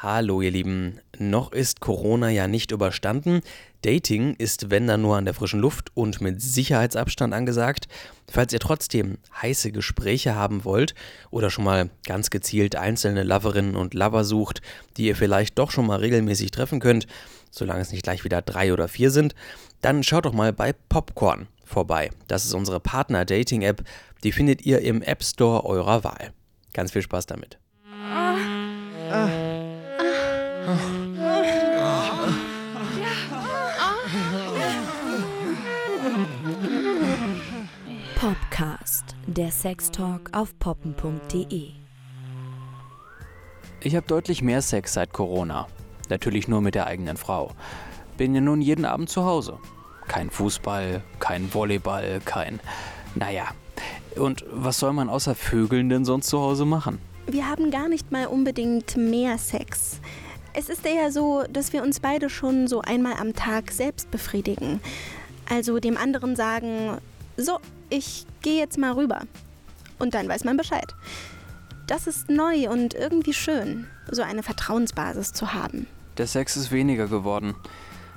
Hallo ihr Lieben, noch ist Corona ja nicht überstanden. Dating ist wenn dann nur an der frischen Luft und mit Sicherheitsabstand angesagt. Falls ihr trotzdem heiße Gespräche haben wollt oder schon mal ganz gezielt einzelne Loverinnen und Lover sucht, die ihr vielleicht doch schon mal regelmäßig treffen könnt, solange es nicht gleich wieder drei oder vier sind, dann schaut doch mal bei Popcorn vorbei. Das ist unsere Partner-Dating-App, die findet ihr im App Store eurer Wahl. Ganz viel Spaß damit. Ah. Ah. Popcast, der Sextalk auf poppen.de. Ich habe deutlich mehr Sex seit Corona. Natürlich nur mit der eigenen Frau. Bin ja nun jeden Abend zu Hause. Kein Fußball, kein Volleyball, kein. Naja. Und was soll man außer Vögeln denn sonst zu Hause machen? Wir haben gar nicht mal unbedingt mehr Sex. Es ist eher so, dass wir uns beide schon so einmal am Tag selbst befriedigen. Also dem anderen sagen, so, ich gehe jetzt mal rüber. Und dann weiß man Bescheid. Das ist neu und irgendwie schön, so eine Vertrauensbasis zu haben. Der Sex ist weniger geworden,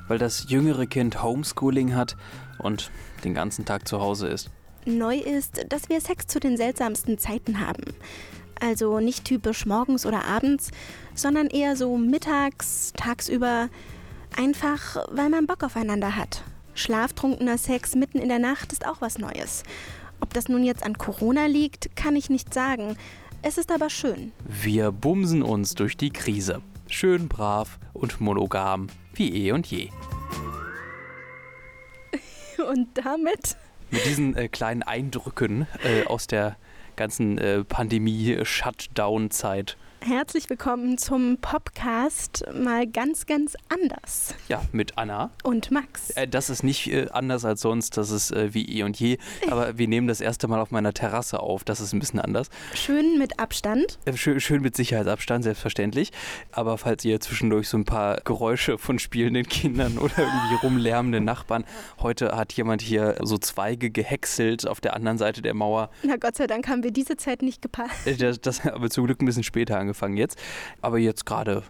weil das jüngere Kind Homeschooling hat und den ganzen Tag zu Hause ist. Neu ist, dass wir Sex zu den seltsamsten Zeiten haben. Also nicht typisch morgens oder abends, sondern eher so mittags, tagsüber, einfach weil man Bock aufeinander hat Schlaftrunkener Sex mitten in der Nacht ist auch was Neues. Ob das nun jetzt an Corona liegt, kann ich nicht sagen. Es ist aber schön. Wir bumsen uns durch die Krise. Schön brav und monogam wie eh und je. Und damit? Mit diesen äh, kleinen Eindrücken äh, aus der ganzen äh, Pandemie-Shutdown-Zeit Herzlich willkommen zum Popcast, mal ganz, ganz anders. Ja, mit Anna. Und Max. Äh, das ist nicht äh, anders als sonst, das ist äh, wie eh und je. Aber wir nehmen das erste Mal auf meiner Terrasse auf, das ist ein bisschen anders. Schön mit Abstand. Schön, schön mit Sicherheitsabstand, selbstverständlich. Aber falls ihr zwischendurch so ein paar Geräusche von spielenden Kindern oder irgendwie rumlärmenden Nachbarn, heute hat jemand hier so Zweige gehäckselt auf der anderen Seite der Mauer. Na Gott sei Dank haben wir diese Zeit nicht gepasst. Das, das aber zum Glück ein bisschen später angefangen angefangen jetzt. Aber jetzt gerade,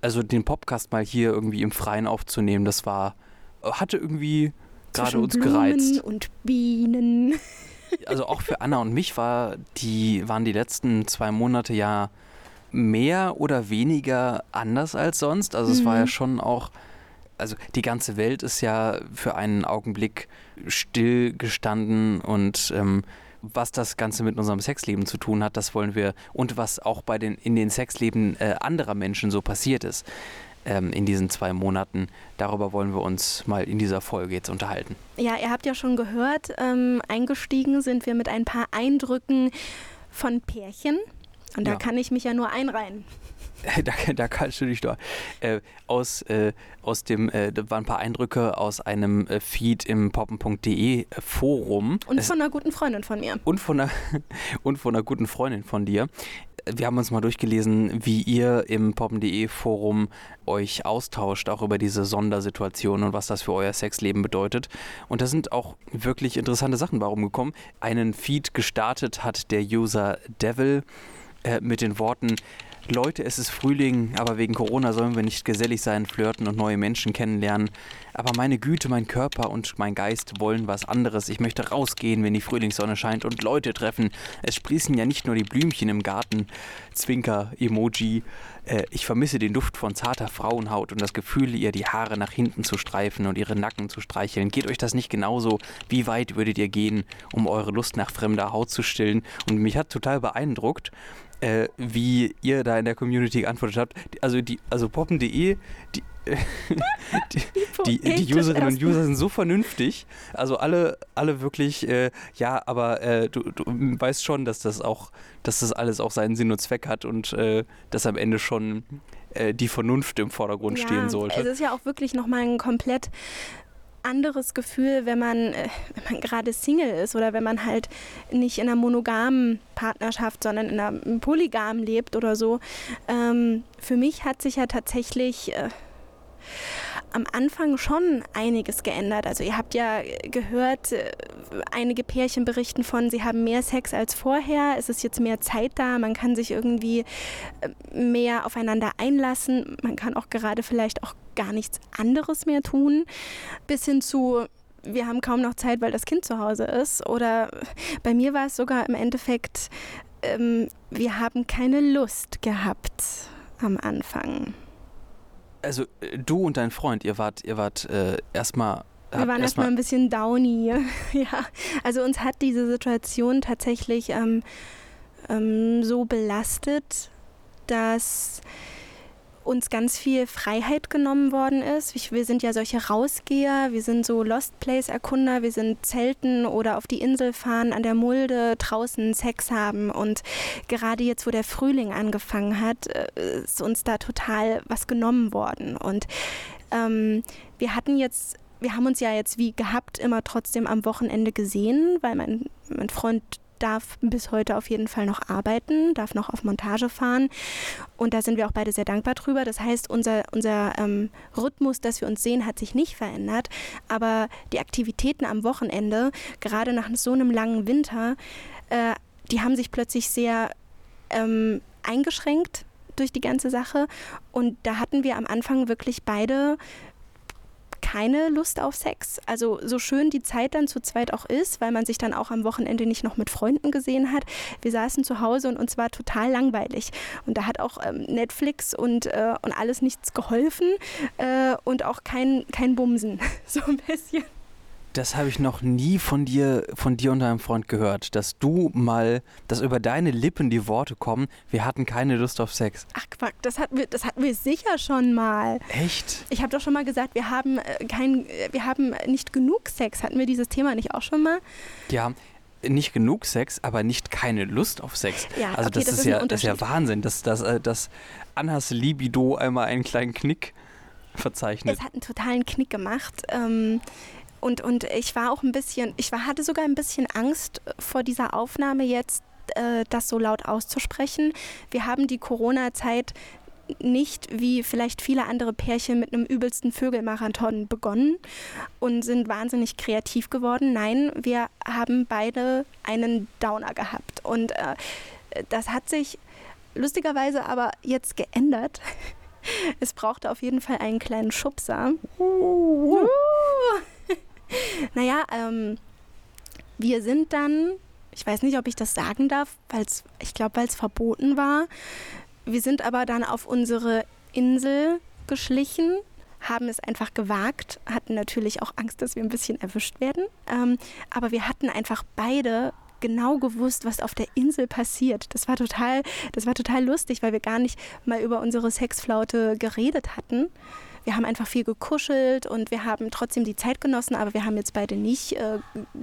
also, den Podcast mal hier irgendwie im Freien aufzunehmen, das war, hatte irgendwie gerade uns Blumen gereizt. und Bienen. Also auch für Anna und mich war die, waren die letzten zwei Monate ja mehr oder weniger anders als sonst. Also es mhm. war ja mhm. schon auch, also die ganze Welt ist ja für einen Augenblick stillgestanden und ähm, was das Ganze mit unserem Sexleben zu tun hat, das wollen wir und was auch bei den, in den Sexleben äh, anderer Menschen so passiert ist ähm, in diesen zwei Monaten. Darüber wollen wir uns mal in dieser Folge jetzt unterhalten. Ja, ihr habt ja schon gehört, ähm, eingestiegen sind wir mit ein paar Eindrücken von Pärchen. Und da ja. kann ich mich ja nur einreihen. da, da kannst du dich doch äh, aus, äh, aus dem, äh, da waren ein paar Eindrücke aus einem äh, Feed im poppen.de Forum. Und von einer guten Freundin von mir. Und von einer, und von einer guten Freundin von dir. Wir haben uns mal durchgelesen, wie ihr im poppen.de Forum euch austauscht, auch über diese Sondersituation und was das für euer Sexleben bedeutet. Und da sind auch wirklich interessante Sachen warum gekommen. Einen Feed gestartet hat der User Devil äh, mit den Worten, Leute, es ist Frühling, aber wegen Corona sollen wir nicht gesellig sein, flirten und neue Menschen kennenlernen. Aber meine Güte, mein Körper und mein Geist wollen was anderes. Ich möchte rausgehen, wenn die Frühlingssonne scheint und Leute treffen. Es sprießen ja nicht nur die Blümchen im Garten. Zwinker, Emoji. Äh, ich vermisse den Duft von zarter Frauenhaut und das Gefühl, ihr die Haare nach hinten zu streifen und ihre Nacken zu streicheln. Geht euch das nicht genauso? Wie weit würdet ihr gehen, um eure Lust nach fremder Haut zu stillen? Und mich hat total beeindruckt, äh, wie ihr da in der Community geantwortet habt. Also die, also poppen.de, die, die, die, die, Userinnen und User sind so vernünftig. Also alle, alle wirklich, äh, ja, aber äh, du, du, weißt schon, dass das auch, dass das alles auch seinen Sinn und Zweck hat und äh, dass am Ende schon äh, die Vernunft im Vordergrund ja, stehen sollte. Es ist ja auch wirklich nochmal ein komplett anderes Gefühl, wenn man, äh, wenn man gerade Single ist oder wenn man halt nicht in einer monogamen Partnerschaft, sondern in einer polygamen lebt oder so. Ähm, für mich hat sich ja tatsächlich äh, am Anfang schon einiges geändert. Also ihr habt ja gehört, äh, einige Pärchen berichten von, sie haben mehr Sex als vorher. Es ist jetzt mehr Zeit da. Man kann sich irgendwie äh, mehr aufeinander einlassen. Man kann auch gerade vielleicht auch gar nichts anderes mehr tun. Bis hin zu, wir haben kaum noch Zeit, weil das Kind zu Hause ist. Oder bei mir war es sogar im Endeffekt, ähm, wir haben keine Lust gehabt am Anfang. Also äh, du und dein Freund, ihr wart, ihr wart äh, erstmal. Wir waren erstmal ein bisschen downy. ja, also uns hat diese Situation tatsächlich ähm, ähm, so belastet, dass uns ganz viel Freiheit genommen worden ist. Wir sind ja solche Rausgeher, wir sind so Lost Place Erkunder, wir sind Zelten oder auf die Insel fahren, an der Mulde draußen Sex haben und gerade jetzt, wo der Frühling angefangen hat, äh, ist uns da total was genommen worden und ähm, wir hatten jetzt wir haben uns ja jetzt wie gehabt immer trotzdem am Wochenende gesehen, weil mein, mein Freund darf bis heute auf jeden Fall noch arbeiten, darf noch auf Montage fahren. Und da sind wir auch beide sehr dankbar drüber. Das heißt, unser, unser ähm, Rhythmus, dass wir uns sehen, hat sich nicht verändert. Aber die Aktivitäten am Wochenende, gerade nach so einem langen Winter, äh, die haben sich plötzlich sehr ähm, eingeschränkt durch die ganze Sache. Und da hatten wir am Anfang wirklich beide keine Lust auf Sex. Also so schön die Zeit dann zu zweit auch ist, weil man sich dann auch am Wochenende nicht noch mit Freunden gesehen hat. Wir saßen zu Hause und uns war total langweilig. Und da hat auch ähm, Netflix und, äh, und alles nichts geholfen äh, und auch kein, kein Bumsen. So ein bisschen. Das habe ich noch nie von dir, von dir und deinem Freund gehört, dass du mal, dass über deine Lippen die Worte kommen, wir hatten keine Lust auf Sex. Ach Quack, das hatten wir, das hatten wir sicher schon mal. Echt? Ich habe doch schon mal gesagt, wir haben äh, kein, äh, wir haben nicht genug Sex. Hatten wir dieses Thema nicht auch schon mal? Ja, nicht genug Sex, aber nicht keine Lust auf Sex. Ja, also okay, das, das ist ist ja, das ist ja. Wahnsinn, dass, dass, äh, dass Annas Libido einmal einen kleinen Knick verzeichnet. Es hat einen totalen Knick gemacht. Ähm, und, und ich war auch ein bisschen, ich war, hatte sogar ein bisschen Angst vor dieser Aufnahme jetzt, äh, das so laut auszusprechen. Wir haben die Corona-Zeit nicht wie vielleicht viele andere Pärchen mit einem übelsten Vögelmarathon begonnen und sind wahnsinnig kreativ geworden. Nein, wir haben beide einen Downer gehabt. Und äh, das hat sich lustigerweise aber jetzt geändert. Es brauchte auf jeden Fall einen kleinen Schubser. Uh. Naja, ähm, wir sind dann, ich weiß nicht, ob ich das sagen darf, weil's, ich glaube, weil es verboten war. Wir sind aber dann auf unsere Insel geschlichen, haben es einfach gewagt, hatten natürlich auch Angst, dass wir ein bisschen erwischt werden. Ähm, aber wir hatten einfach beide genau gewusst, was auf der Insel passiert. Das war total, das war total lustig, weil wir gar nicht mal über unsere Sexflaute geredet hatten. Wir haben einfach viel gekuschelt und wir haben trotzdem die Zeit genossen, aber wir haben jetzt beide nicht äh,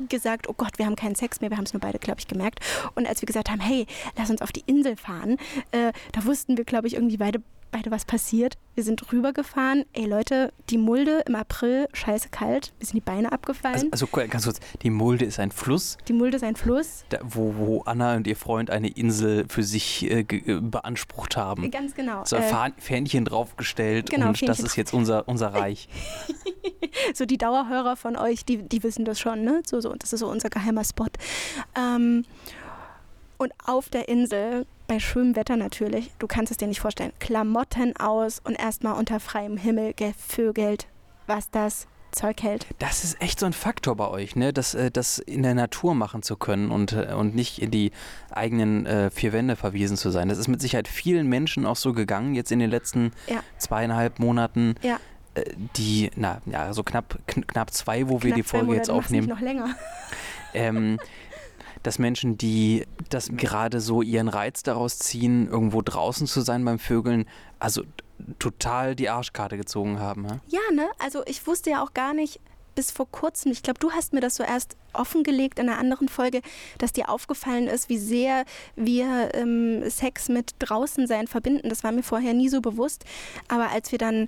gesagt, oh Gott, wir haben keinen Sex mehr. Wir haben es nur beide, glaube ich, gemerkt. Und als wir gesagt haben, hey, lass uns auf die Insel fahren, äh, da wussten wir, glaube ich, irgendwie beide, beide, was passiert. Wir sind rübergefahren. Ey Leute, die Mulde im April, scheiße kalt. Mir sind die Beine abgefallen. Also, also ganz kurz, die Mulde ist ein Fluss, die Mulde ist ein Fluss. da, wo, wo Anna und ihr Freund eine Insel für sich äh, äh, beansprucht haben. Ganz genau. So Äh, Fahn- Fähnchen draufgestellt genau, und das Fähnchen ist jetzt unser, unser Reich. so die Dauerhörer von euch, die, die wissen das schon, ne? So, so, das ist so unser geheimer Spot. Ähm, und auf der Insel, bei schönem Wetter natürlich, du kannst es dir nicht vorstellen, Klamotten aus und erstmal unter freiem Himmel gevögelt, was das Zeug hält. Das ist echt so ein Faktor bei euch, ne? Das, äh, das in der Natur machen zu können und, äh, und nicht in die eigenen äh, vier Wände verwiesen zu sein. Das ist mit Sicherheit vielen Menschen auch so gegangen, jetzt in den letzten Ja. zweieinhalb Monaten, Ja. äh, die, na, ja, so knapp, kn knapp zwei, wo wir Knapp die zwei Folge jetzt aufnehmen. noch länger. ähm, dass Menschen, die das gerade so ihren Reiz daraus ziehen, irgendwo draußen zu sein beim Vögeln, also total die Arschkarte gezogen haben. Ja? Ja, ne? Also ich wusste ja auch gar nicht bis vor kurzem, ich glaube, du hast mir das so erst offengelegt in einer anderen Folge, dass dir aufgefallen ist, wie sehr wir ähm, Sex mit draußen sein verbinden. Das war mir vorher nie so bewusst. Aber als wir dann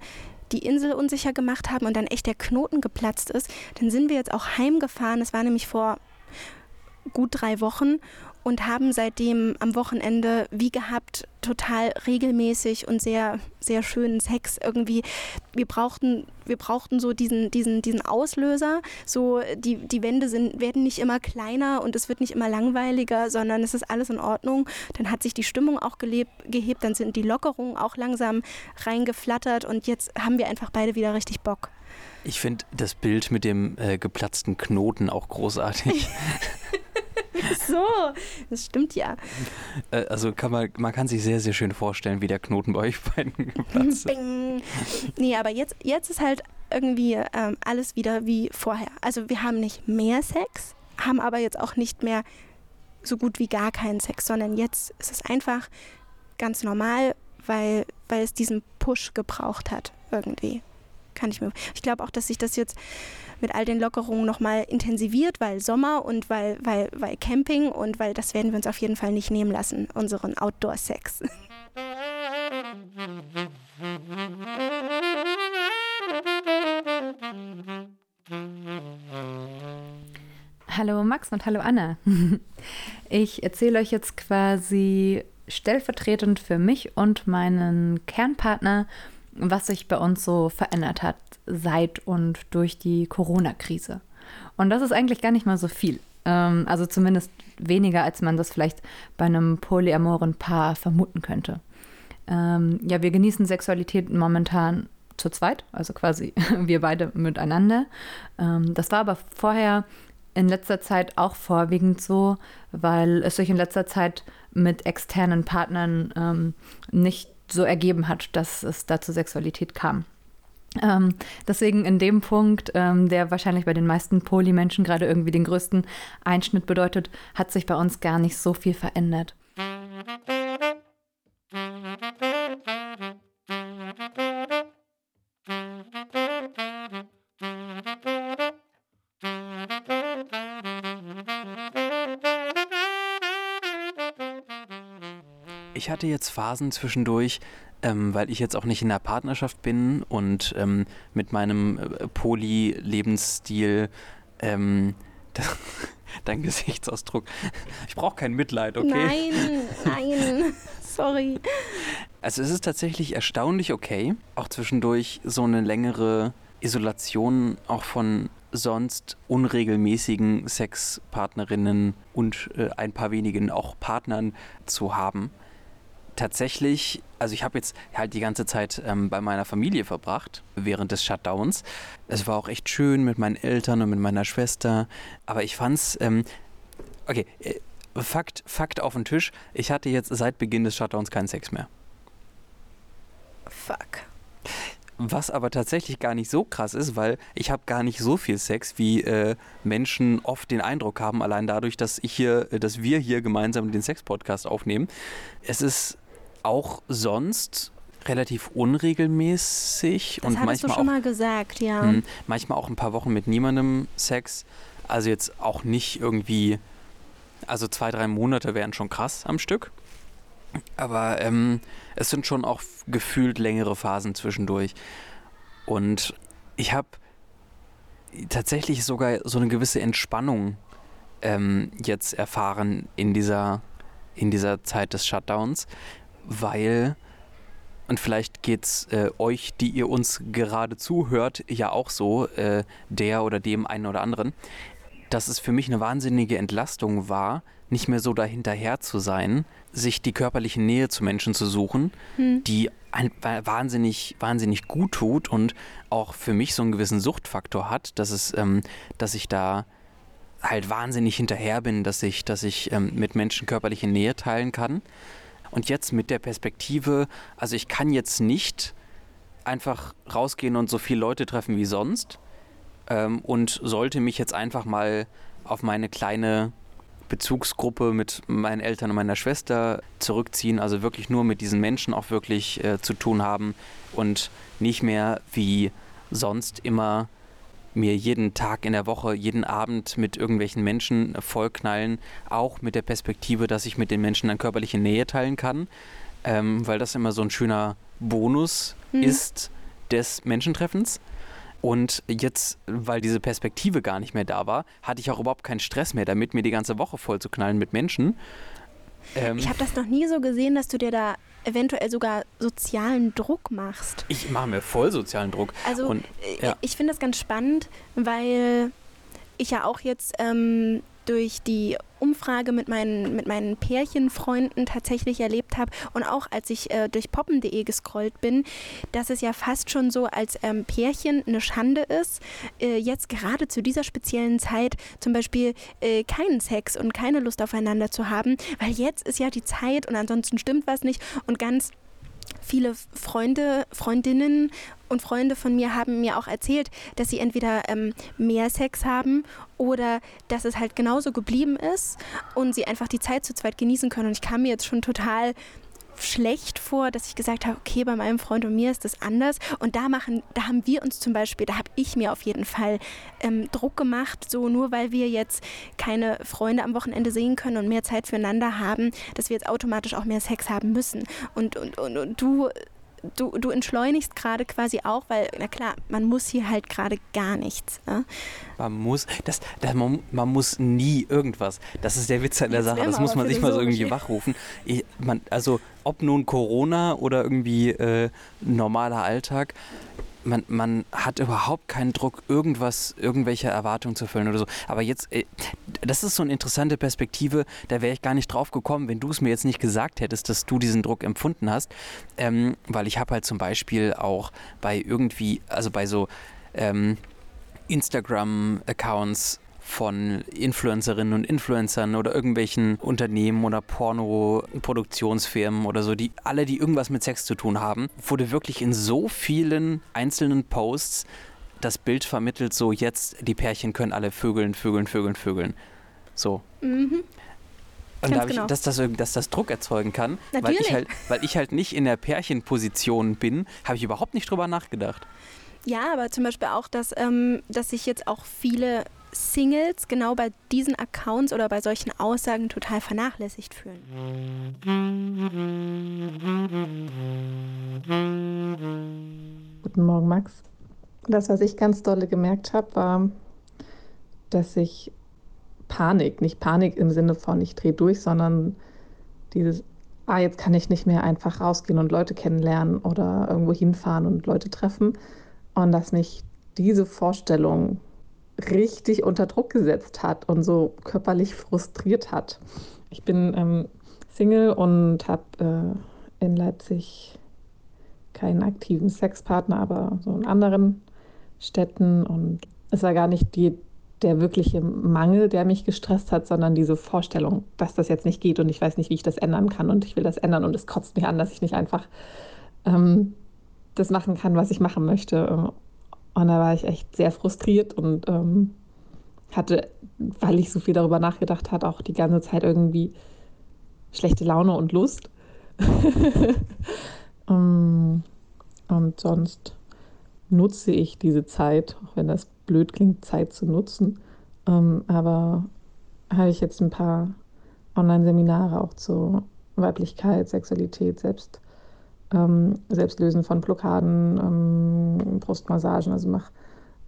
die Insel unsicher gemacht haben und dann echt der Knoten geplatzt ist, dann sind wir jetzt auch heimgefahren. Es war nämlich vor gut drei Wochen und haben seitdem am Wochenende wie gehabt total regelmäßig und sehr, sehr schönen Sex irgendwie. Wir brauchten, wir brauchten so diesen, diesen, diesen Auslöser. So, die, die Wände sind, werden nicht immer kleiner und es wird nicht immer langweiliger, sondern es ist alles in Ordnung. Dann hat sich die Stimmung auch gelebt, gehebt, dann sind die Lockerungen auch langsam reingeflattert und jetzt haben wir einfach beide wieder richtig Bock. Ich finde das Bild mit dem äh, geplatzten Knoten auch großartig. so, das stimmt ja. Äh, also kann man, man kann sich sehr, sehr schön vorstellen, wie der Knoten bei euch beiden geplatzt ist. Nee, aber jetzt, jetzt ist halt irgendwie ähm, alles wieder wie vorher. Also wir haben nicht mehr Sex, haben aber jetzt auch nicht mehr so gut wie gar keinen Sex, sondern jetzt ist es einfach ganz normal, weil, weil es diesen Push gebraucht hat irgendwie kann ich mir. Ich glaube auch, dass sich das jetzt mit all den Lockerungen nochmal intensiviert, weil Sommer und weil, weil, weil Camping und weil das werden wir uns auf jeden Fall nicht nehmen lassen, unseren Outdoor-Sex. Hallo Max und hallo Anna. Ich erzähle euch jetzt quasi stellvertretend für mich und meinen Kernpartner was sich bei uns so verändert hat seit und durch die Corona-Krise. Und das ist eigentlich gar nicht mal so viel. Ähm, also zumindest weniger, als man das vielleicht bei einem polyamoren Paar vermuten könnte. Ähm, ja, wir genießen Sexualität momentan zu zweit, also quasi wir beide miteinander. Ähm, das war aber vorher in letzter Zeit auch vorwiegend so, weil es sich in letzter Zeit mit externen Partnern ähm, nicht so ergeben hat, dass es da zur Sexualität kam. Ähm, deswegen in dem Punkt, ähm, der wahrscheinlich bei den meisten Polymenschen gerade irgendwie den größten Einschnitt bedeutet, hat sich bei uns gar nicht so viel verändert. Hatte jetzt Phasen zwischendurch, ähm, weil ich jetzt auch nicht in der Partnerschaft bin und ähm, mit meinem äh, Poly-Lebensstil, ähm, dein Gesichtsausdruck, ich brauche kein Mitleid, okay? Nein, nein, sorry. Also es ist tatsächlich erstaunlich okay, auch zwischendurch so eine längere Isolation auch von sonst unregelmäßigen Sexpartnerinnen und äh, ein paar wenigen auch Partnern zu haben tatsächlich, also ich habe jetzt halt die ganze Zeit ähm, bei meiner Familie verbracht während des Shutdowns. Es war auch echt schön mit meinen Eltern und mit meiner Schwester. Aber ich fand's, ähm, okay, äh, Fakt, Fakt auf den Tisch. Ich hatte jetzt seit Beginn des Shutdowns keinen Sex mehr. Fuck. Was aber tatsächlich gar nicht so krass ist, weil ich habe gar nicht so viel Sex, wie äh, Menschen oft den Eindruck haben, allein dadurch, dass ich hier, dass wir hier gemeinsam den Sex-Podcast aufnehmen. Es ist auch sonst relativ unregelmäßig Das und manchmal du schon auch, mal gesagt, ja. mh, manchmal auch ein paar Wochen mit niemandem Sex. Also jetzt auch nicht irgendwie, also zwei, drei Monate wären schon krass am Stück. Aber ähm, es sind schon auch gefühlt längere Phasen zwischendurch. Und ich habe tatsächlich sogar so eine gewisse Entspannung ähm, jetzt erfahren in dieser, in dieser Zeit des Shutdowns, weil, und vielleicht geht es äh, euch, die ihr uns gerade zuhört, ja auch so, äh, der oder dem einen oder anderen, dass es für mich eine wahnsinnige Entlastung war, nicht mehr so dahinterher zu sein, sich die körperliche Nähe zu Menschen zu suchen, Hm. die ein, wahnsinnig, wahnsinnig gut tut und auch für mich so einen gewissen Suchtfaktor hat, dass es, ähm, dass ich da halt wahnsinnig hinterher bin, dass ich, dass ich ähm, mit Menschen körperliche Nähe teilen kann. Und jetzt mit der Perspektive, also ich kann jetzt nicht einfach rausgehen und so viele Leute treffen wie sonst ähm, und sollte mich jetzt einfach mal auf meine kleine Bezugsgruppe mit meinen Eltern und meiner Schwester zurückziehen, also wirklich nur mit diesen Menschen auch wirklich äh, zu tun haben und nicht mehr wie sonst immer mir jeden Tag in der Woche, jeden Abend mit irgendwelchen Menschen vollknallen, auch mit der Perspektive, dass ich mit den Menschen dann körperliche Nähe teilen kann, ähm, weil das immer so ein schöner Bonus Mhm. ist des Menschentreffens. Und jetzt, weil diese Perspektive gar nicht mehr da war, hatte ich auch überhaupt keinen Stress mehr damit, mir die ganze Woche voll zu knallen mit Menschen. Ähm, ich habe das noch nie so gesehen, dass du dir da eventuell sogar sozialen Druck machst. Ich mache mir voll sozialen Druck. Also Und, ja. ich finde das ganz spannend, weil ich ja auch jetzt ähm, durch die Umfrage mit meinen, mit meinen Pärchenfreunden tatsächlich erlebt habe und auch als ich äh, durch poppen.de gescrollt bin, dass es ja fast schon so als ähm, Pärchen eine Schande ist, äh, jetzt gerade zu dieser speziellen Zeit zum Beispiel äh, keinen Sex und keine Lust aufeinander zu haben, weil jetzt ist ja die Zeit und ansonsten stimmt was nicht und ganz viele Freunde, Freundinnen und Freunde von mir haben mir auch erzählt, dass sie entweder ähm, mehr Sex haben oder dass es halt genauso geblieben ist und sie einfach die Zeit zu zweit genießen können. Und ich kam mir jetzt schon total schlecht vor, dass ich gesagt habe, okay, bei meinem Freund und mir ist das anders. Und da machen, da haben wir uns zum Beispiel, da habe ich mir auf jeden Fall ähm, Druck gemacht, so nur weil wir jetzt keine Freunde am Wochenende sehen können und mehr Zeit füreinander haben, dass wir jetzt automatisch auch mehr Sex haben müssen. Und, und, und, und du du, du entschleunigst gerade quasi auch, weil, na klar, man muss hier halt gerade gar nichts. Ne? Man muss, das, das, man, man, muss nie irgendwas. Das ist der Witz an der Sache. Das muss man sich mal so irgendwie wachrufen. Ich, man, also, ob nun Corona oder irgendwie äh, normaler Alltag, man, man hat überhaupt keinen Druck, irgendwas, irgendwelche Erwartungen zu erfüllen oder so. Aber jetzt, äh, das ist so eine interessante Perspektive, da wäre ich gar nicht drauf gekommen, wenn du es mir jetzt nicht gesagt hättest, dass du diesen Druck empfunden hast. Ähm, weil ich habe halt zum Beispiel auch bei irgendwie, also bei so ähm, Instagram-Accounts von Influencerinnen und Influencern oder irgendwelchen Unternehmen oder Porno-Produktionsfirmen oder so, die alle, die irgendwas mit Sex zu tun haben, wurde wirklich in so vielen einzelnen Posts das Bild vermittelt, so jetzt die Pärchen können alle vögeln, vögeln, vögeln, vögeln. So. Mhm. Und da genau. ich, dass das, dass das Druck erzeugen kann, weil ich, halt, weil ich halt nicht in der Pärchenposition bin, habe ich überhaupt nicht drüber nachgedacht. Ja, aber zum Beispiel auch, dass, ähm, dass sich jetzt auch viele Singles genau bei diesen Accounts oder bei solchen Aussagen total vernachlässigt fühlen. Guten Morgen, Max. Das, was ich ganz dolle gemerkt habe, war, dass ich Panik, nicht Panik im Sinne von ich drehe durch, sondern dieses, ah, jetzt kann ich nicht mehr einfach rausgehen und Leute kennenlernen oder irgendwo hinfahren und Leute treffen. Und dass mich diese Vorstellung richtig unter Druck gesetzt hat und so körperlich frustriert hat. Ich bin ähm, Single und habe äh, in Leipzig keinen aktiven Sexpartner, aber so in anderen Städten. Und es war gar nicht die, der wirkliche Mangel, der mich gestresst hat, sondern diese Vorstellung, dass das jetzt nicht geht und ich weiß nicht, wie ich das ändern kann und ich will das ändern und es kotzt mich an, dass ich nicht einfach ähm, das machen kann, was ich machen möchte. Und da war ich echt sehr frustriert und ähm, hatte, weil ich so viel darüber nachgedacht habe, auch die ganze Zeit irgendwie schlechte Laune und Lust. um, und sonst nutze ich diese Zeit, auch wenn das blöd klingt, Zeit zu nutzen. Um, aber habe ich jetzt ein paar Online-Seminare auch zu Weiblichkeit, Sexualität, Selbst ähm, Selbstlösen von Blockaden, ähm, Brustmassagen. Also mache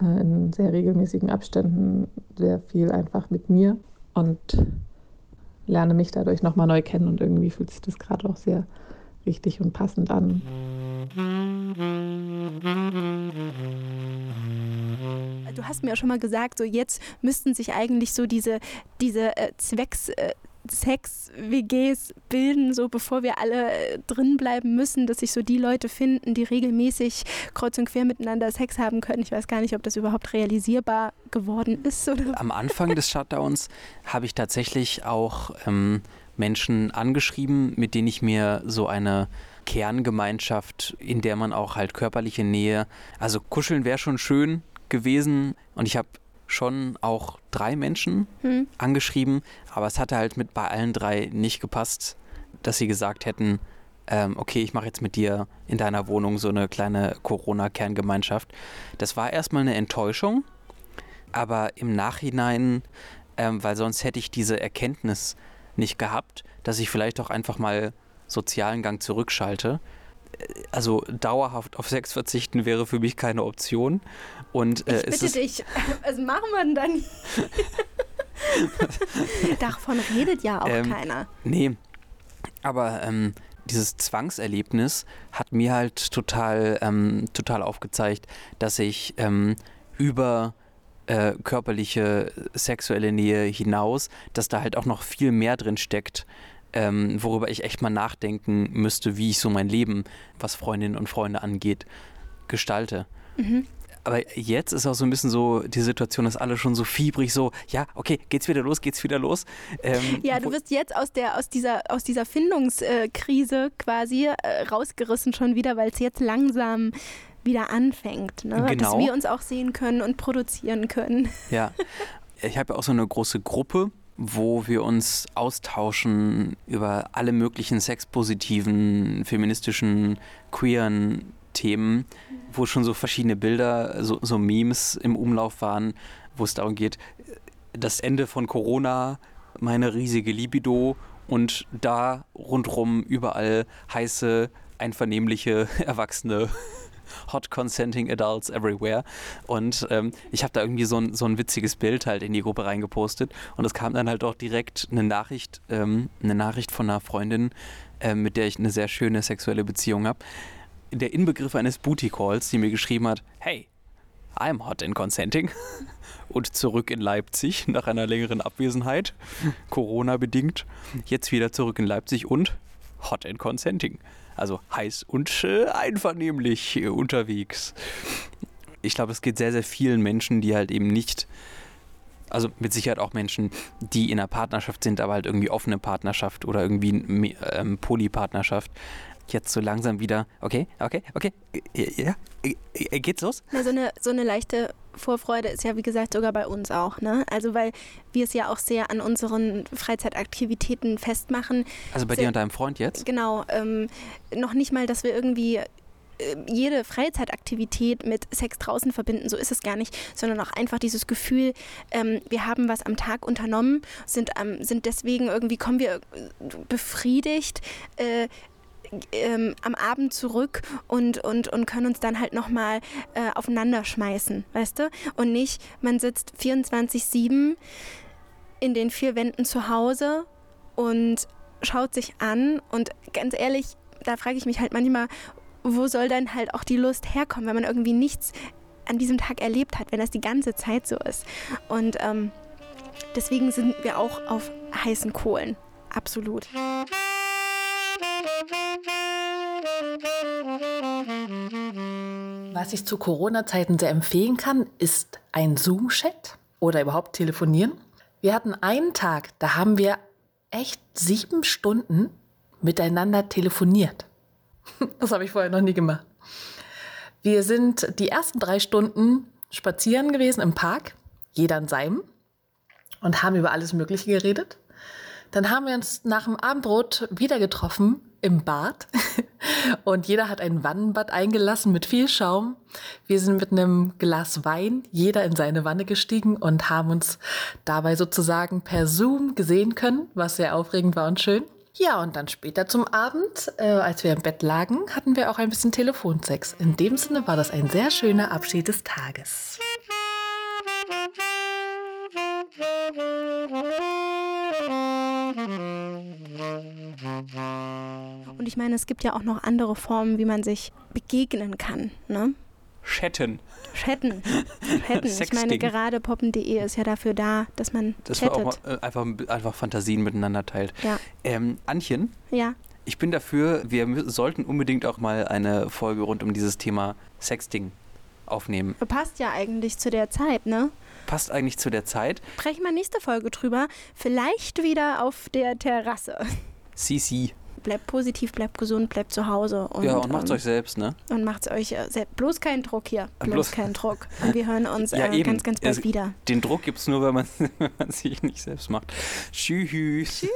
äh, in sehr regelmäßigen Abständen sehr viel einfach mit mir und lerne mich dadurch nochmal neu kennen und irgendwie fühlt sich das gerade auch sehr richtig und passend an. Du hast mir ja schon mal gesagt, so jetzt müssten sich eigentlich so diese, diese äh, Zwecks, äh, Sex-WGs bilden, so bevor wir alle äh, drin bleiben müssen, dass sich so die Leute finden, die regelmäßig kreuz und quer miteinander Sex haben können. Ich weiß gar nicht, ob das überhaupt realisierbar geworden ist. Oder? Am Anfang des Shutdowns habe ich tatsächlich auch ähm, Menschen angeschrieben, mit denen ich mir so eine Kerngemeinschaft, in der man auch halt körperliche Nähe, also kuscheln wäre schon schön gewesen und ich habe schon auch drei Menschen hm. angeschrieben, aber es hatte halt mit bei allen drei nicht gepasst, dass sie gesagt hätten, ähm, okay, ich mache jetzt mit dir in deiner Wohnung so eine kleine Corona-Kerngemeinschaft. Das war erstmal eine Enttäuschung, aber im Nachhinein, ähm, weil sonst hätte ich diese Erkenntnis nicht gehabt, dass ich vielleicht auch einfach mal sozialen Gang zurückschalte, also dauerhaft auf Sex verzichten wäre für mich keine Option. Und, äh, ich bitte dich, was machen wir denn dann? Davon redet ja auch Ähm, keiner. Nee, aber ähm, dieses Zwangserlebnis hat mir halt total, ähm, total aufgezeigt, dass ich ähm, über äh, körperliche sexuelle Nähe hinaus, dass da halt auch noch viel mehr drin steckt, ähm, worüber ich echt mal nachdenken müsste, wie ich so mein Leben, was Freundinnen und Freunde angeht, gestalte. Aber jetzt ist auch so ein bisschen so die Situation, dass alle schon so fiebrig so, ja, okay, geht's wieder los, geht's wieder los. Ähm, Ja, du wirst jetzt aus, der, aus dieser, aus dieser Findungskrise quasi äh, rausgerissen schon wieder, weil es jetzt langsam wieder anfängt. Ne? Dass Genau. wir uns auch sehen können und produzieren können. Ja, ich habe ja auch so eine große Gruppe, wo wir uns austauschen über alle möglichen sexpositiven, feministischen, queeren Themen, wo schon so verschiedene Bilder, so, so Memes im Umlauf waren, wo es darum geht, das Ende von Corona, meine riesige Libido und da rundrum überall heiße, einvernehmliche, erwachsene Hot Consenting Adults Everywhere. Und ähm, ich habe da irgendwie so ein, so ein witziges Bild halt in die Gruppe reingepostet. Und es kam dann halt auch direkt eine Nachricht, ähm, eine Nachricht von einer Freundin, ähm, mit der ich eine sehr schöne sexuelle Beziehung habe. Der Inbegriff eines Booty Calls, die mir geschrieben hat, hey, I'm hot in consenting. Und zurück in Leipzig nach einer längeren Abwesenheit, Corona bedingt. Jetzt wieder zurück in Leipzig und hot in consenting. Also heiß und einvernehmlich unterwegs. Ich glaube, es geht sehr, sehr vielen Menschen, die halt eben nicht, also mit Sicherheit auch Menschen, die in einer Partnerschaft sind, aber halt irgendwie offene Partnerschaft oder irgendwie ähm, Polypartnerschaft. Jetzt so langsam wieder, okay, okay, okay, äh, ja, äh, äh, geht's los? Na, so, eine, so eine leichte Vorfreude ist ja, wie gesagt, sogar bei uns auch. Ne? Also, weil wir es ja auch sehr an unseren Freizeitaktivitäten festmachen. Also bei Sehr- dir und deinem Freund jetzt? Genau, ähm, noch nicht mal, dass wir irgendwie äh, jede Freizeitaktivität mit Sex draußen verbinden, so ist es gar nicht, sondern auch einfach dieses Gefühl, ähm, wir haben was am Tag unternommen, sind, ähm, sind deswegen irgendwie, kommen wir äh, befriedigt äh, ähm, am Abend zurück und, und, und können uns dann halt nochmal äh, aufeinander schmeißen, weißt du? Und nicht, man sitzt 24-7 in den vier Wänden zu Hause und schaut sich an und ganz ehrlich, da frage ich mich halt manchmal, wo soll dann halt auch die Lust herkommen, wenn man irgendwie nichts an diesem Tag erlebt hat, wenn das die ganze Zeit so ist. Und ähm, deswegen sind wir auch auf heißen Kohlen. Absolut. Was ich zu Corona-Zeiten sehr empfehlen kann, ist ein Zoom-Chat oder überhaupt telefonieren. Wir hatten einen Tag, da haben wir echt sieben Stunden miteinander telefoniert. Das habe ich vorher noch nie gemacht. Wir sind die ersten drei Stunden spazieren gewesen im Park, jeder in seinem, und haben über alles Mögliche geredet. Dann haben wir uns nach dem Abendbrot wieder getroffen im Bad und jeder hat ein Wannenbad eingelassen mit viel Schaum. Wir sind mit einem Glas Wein jeder in seine Wanne gestiegen und haben uns dabei sozusagen per Zoom gesehen können, was sehr aufregend war und schön. Ja, und dann später zum Abend, äh, als wir im Bett lagen, hatten wir auch ein bisschen Telefonsex. In dem Sinne war das ein sehr schöner Abschied des Tages. Und ich meine, es gibt ja auch noch andere Formen, wie man sich begegnen kann. Ne? Chatten. Chatten. Chatten. Ich meine, gerade poppen.de ist ja dafür da, dass man Das war chattet. auch mal, äh, einfach, einfach Fantasien miteinander teilt. Ja. Ähm, Antchen, Ja. ich bin dafür, wir sollten unbedingt auch mal eine Folge rund um dieses Thema Sexting aufnehmen. Passt ja eigentlich zu der Zeit, ne? Passt eigentlich zu der Zeit. Sprechen wir nächste Folge drüber. Vielleicht wieder auf der Terrasse. CC. Bleibt positiv, bleibt gesund, bleibt zu Hause. Und, ja, und macht's ähm, euch selbst, ne? Und macht's euch äh, selbst. Bloß keinen Druck hier. Bloß, Bloß- keinen Druck. Und wir hören uns Ja, äh, ganz, ganz bald Also- wieder. Den Druck gibt's nur, wenn man, man sich nicht selbst macht. Tschüss. Tschüss.